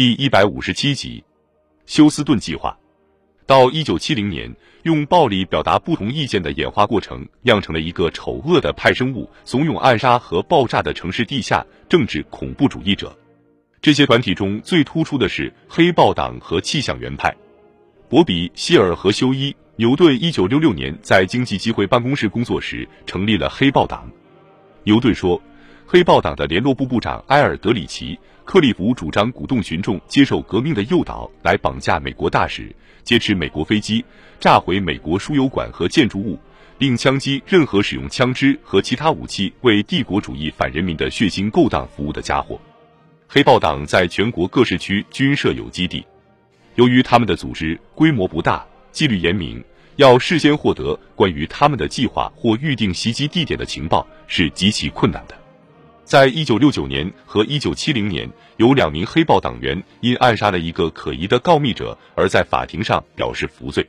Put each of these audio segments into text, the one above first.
第一百五十七集，休斯顿计划。到一九七零年，用暴力表达不同意见的演化过程，酿成了一个丑恶的派生物，怂恿暗杀和爆炸的城市地下政治恐怖主义者。这些团体中最突出的是黑豹党和气象员派。博比、希尔和休伊·牛顿一九六六年在经济机会办公室工作时，成立了黑豹党。牛顿说。黑豹党的联络部部长埃尔德里奇·克利夫主张鼓动群众接受革命的诱导，来绑架美国大使，劫持美国飞机，炸毁美国输油管和建筑物，并枪击任何使用枪支和其他武器为帝国主义反人民的血腥勾当服务的家伙。黑豹党在全国各市区均设有基地，由于他们的组织规模不大，纪律严明，要事先获得关于他们的计划或预定袭击地点的情报是极其困难的。在一九六九年和一九七零年，有两名黑豹党员因暗杀了一个可疑的告密者而在法庭上表示服罪。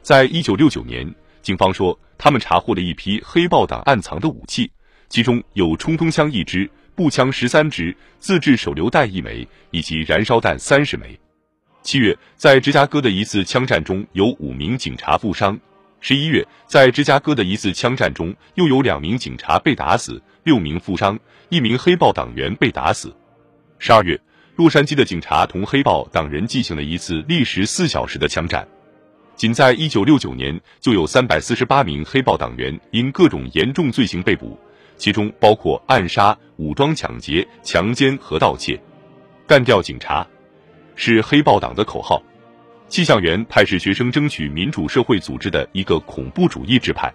在一九六九年，警方说他们查获了一批黑豹党暗藏的武器，其中有冲锋枪一支、步枪十三支、自制手榴弹一枚以及燃烧弹三十枚。七月，在芝加哥的一次枪战中，有五名警察负伤。十一月，在芝加哥的一次枪战中，又有两名警察被打死，六名负伤，一名黑豹党员被打死。十二月，洛杉矶的警察同黑豹党人进行了一次历时四小时的枪战。仅在一九六九年，就有三百四十八名黑豹党员因各种严重罪行被捕，其中包括暗杀、武装抢劫、强奸和盗窃。干掉警察，是黑豹党的口号。气象员派是学生争取民主社会组织的一个恐怖主义支派，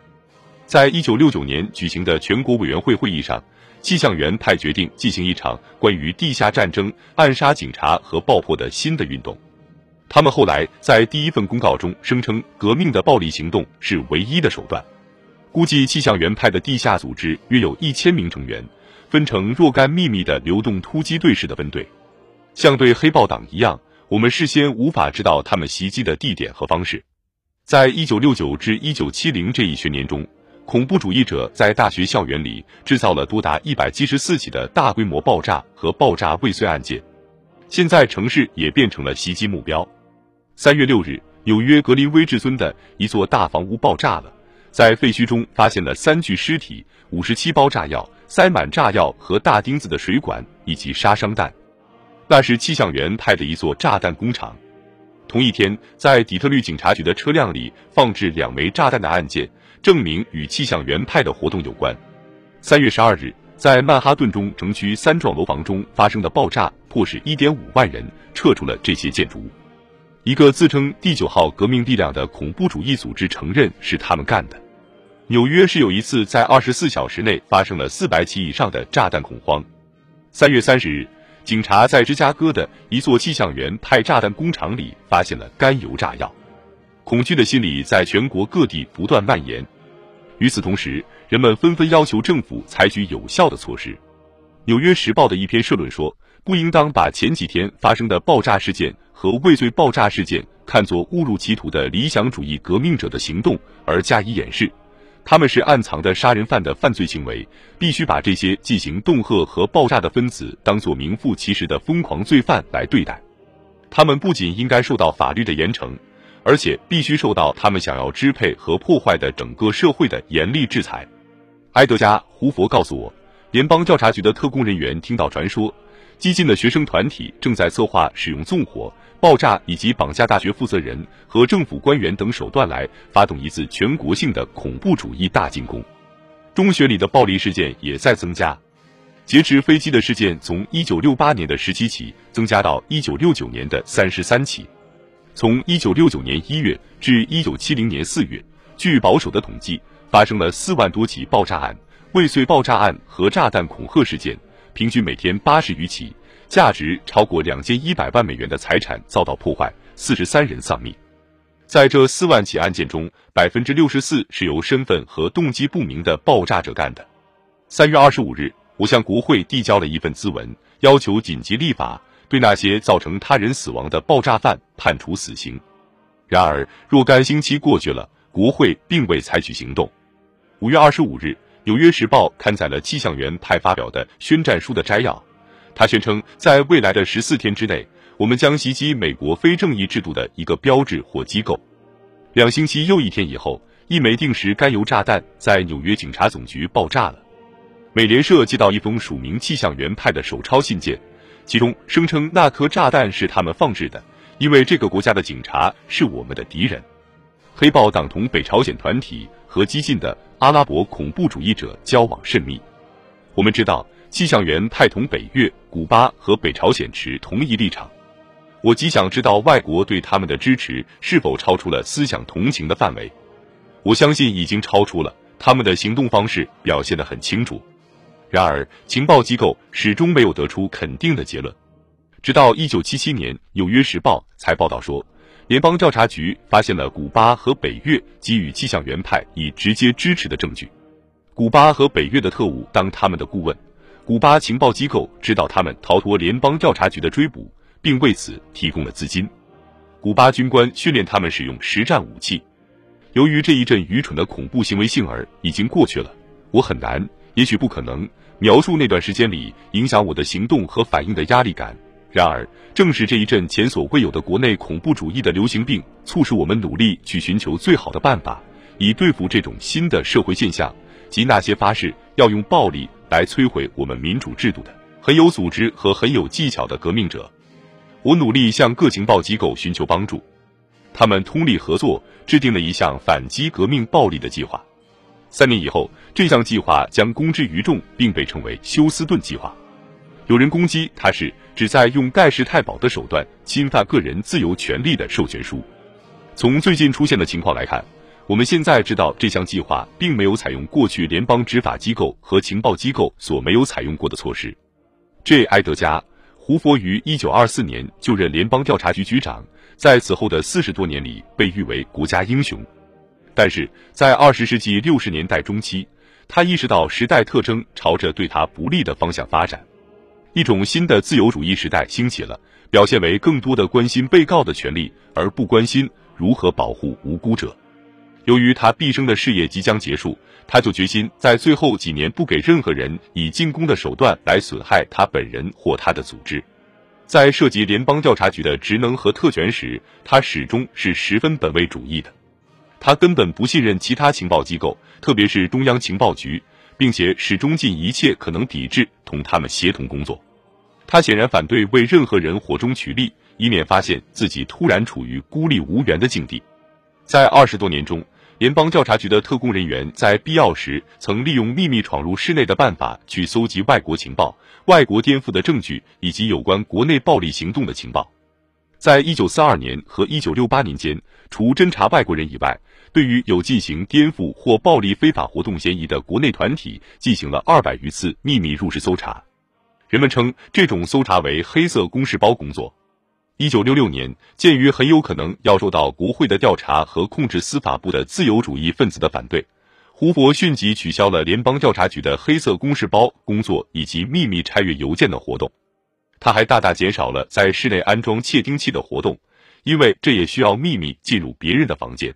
在一九六九年举行的全国委员会会议上，气象员派决定进行一场关于地下战争、暗杀警察和爆破的新的运动。他们后来在第一份公告中声称，革命的暴力行动是唯一的手段。估计气象员派的地下组织约有一千名成员，分成若干秘密的流动突击队式的分队，像对黑豹党一样。我们事先无法知道他们袭击的地点和方式。在一九六九至一九七零这一学年中，恐怖主义者在大学校园里制造了多达一百七十四起的大规模爆炸和爆炸未遂案件。现在城市也变成了袭击目标。三月六日，纽约格林威治村的一座大房屋爆炸了，在废墟中发现了三具尸体、五十七包炸药、塞满炸药和大钉子的水管以及杀伤弹。那是气象员派的一座炸弹工厂。同一天，在底特律警察局的车辆里放置两枚炸弹的案件，证明与气象员派的活动有关。三月十二日，在曼哈顿中城区三幢楼房中发生的爆炸，迫使一点五万人撤出了这些建筑物。一个自称第九号革命力量的恐怖主义组织承认是他们干的。纽约是有一次在二十四小时内发生了四百起以上的炸弹恐慌。三月三十日。警察在芝加哥的一座气象员派炸弹工厂里发现了甘油炸药，恐惧的心理在全国各地不断蔓延。与此同时，人们纷纷要求政府采取有效的措施。《纽约时报》的一篇社论说：“不应当把前几天发生的爆炸事件和未遂爆炸事件看作误入歧途的理想主义革命者的行动而加以掩饰。”他们是暗藏的杀人犯的犯罪行为，必须把这些进行恫吓和爆炸的分子当作名副其实的疯狂罪犯来对待。他们不仅应该受到法律的严惩，而且必须受到他们想要支配和破坏的整个社会的严厉制裁。埃德加·胡佛告诉我，联邦调查局的特工人员听到传说，激进的学生团体正在策划使用纵火。爆炸以及绑架大学负责人和政府官员等手段来发动一次全国性的恐怖主义大进攻。中学里的暴力事件也在增加，劫持飞机的事件从1968年的十七起增加到1969年的三十三起。从1969年1月至1970年4月，据保守的统计，发生了四万多起爆炸案、未遂爆炸案和炸弹恐吓事件，平均每天八十余起。价值超过两千一百万美元的财产遭到破坏，四十三人丧命。在这四万起案件中，百分之六十四是由身份和动机不明的爆炸者干的。三月二十五日，我向国会递交了一份咨文，要求紧急立法，对那些造成他人死亡的爆炸犯判处死刑。然而，若干星期过去了，国会并未采取行动。五月二十五日，《纽约时报》刊载了气象员派发表的宣战书的摘要。他宣称，在未来的十四天之内，我们将袭击美国非正义制度的一个标志或机构。两星期又一天以后，一枚定时甘油炸弹在纽约警察总局爆炸了。美联社接到一封署名气象员派的手抄信件，其中声称那颗炸弹是他们放置的，因为这个国家的警察是我们的敌人。黑豹党同北朝鲜团体和激进的阿拉伯恐怖主义者交往甚密。我们知道，气象员派同北越、古巴和北朝鲜持同一立场。我极想知道外国对他们的支持是否超出了思想同情的范围。我相信已经超出了，他们的行动方式表现得很清楚。然而，情报机构始终没有得出肯定的结论。直到一九七七年，《纽约时报》才报道说，联邦调查局发现了古巴和北越给予气象员派以直接支持的证据。古巴和北越的特务当他们的顾问，古巴情报机构知道他们逃脱联邦调查局的追捕。并为此提供了资金。古巴军官训练他们使用实战武器。由于这一阵愚蠢的恐怖行为幸而已经过去了，我很难，也许不可能描述那段时间里影响我的行动和反应的压力感。然而，正是这一阵前所未有的国内恐怖主义的流行病，促使我们努力去寻求最好的办法，以对付这种新的社会现象及那些发誓要用暴力来摧毁我们民主制度的很有组织和很有技巧的革命者。我努力向各情报机构寻求帮助，他们通力合作，制定了一项反击革命暴力的计划。三年以后，这项计划将公之于众，并被称为休斯顿计划。有人攻击他是旨在用盖世太保的手段侵犯个人自由权利的授权书。从最近出现的情况来看，我们现在知道这项计划并没有采用过去联邦执法机构和情报机构所没有采用过的措施。J. 埃德加。胡佛于一九二四年就任联邦调查局局长，在此后的四十多年里被誉为国家英雄。但是在二十世纪六十年代中期，他意识到时代特征朝着对他不利的方向发展，一种新的自由主义时代兴起了，表现为更多的关心被告的权利，而不关心如何保护无辜者。由于他毕生的事业即将结束。他就决心在最后几年不给任何人以进攻的手段来损害他本人或他的组织。在涉及联邦调查局的职能和特权时，他始终是十分本位主义的。他根本不信任其他情报机构，特别是中央情报局，并且始终尽一切可能抵制同他们协同工作。他显然反对为任何人火中取栗，以免发现自己突然处于孤立无援的境地。在二十多年中。联邦调查局的特工人员在必要时曾利用秘密闯入室内的办法去搜集外国情报、外国颠覆的证据以及有关国内暴力行动的情报。在一九四二年和一九六八年间，除侦查外国人以外，对于有进行颠覆或暴力非法活动嫌疑的国内团体进行了二百余次秘密入室搜查。人们称这种搜查为“黑色公事包”工作。一九六六年，鉴于很有可能要受到国会的调查和控制司法部的自由主义分子的反对，胡佛迅即取消了联邦调查局的黑色公事包工作以及秘密拆阅邮件的活动。它还大大减少了在室内安装窃听器的活动，因为这也需要秘密进入别人的房间。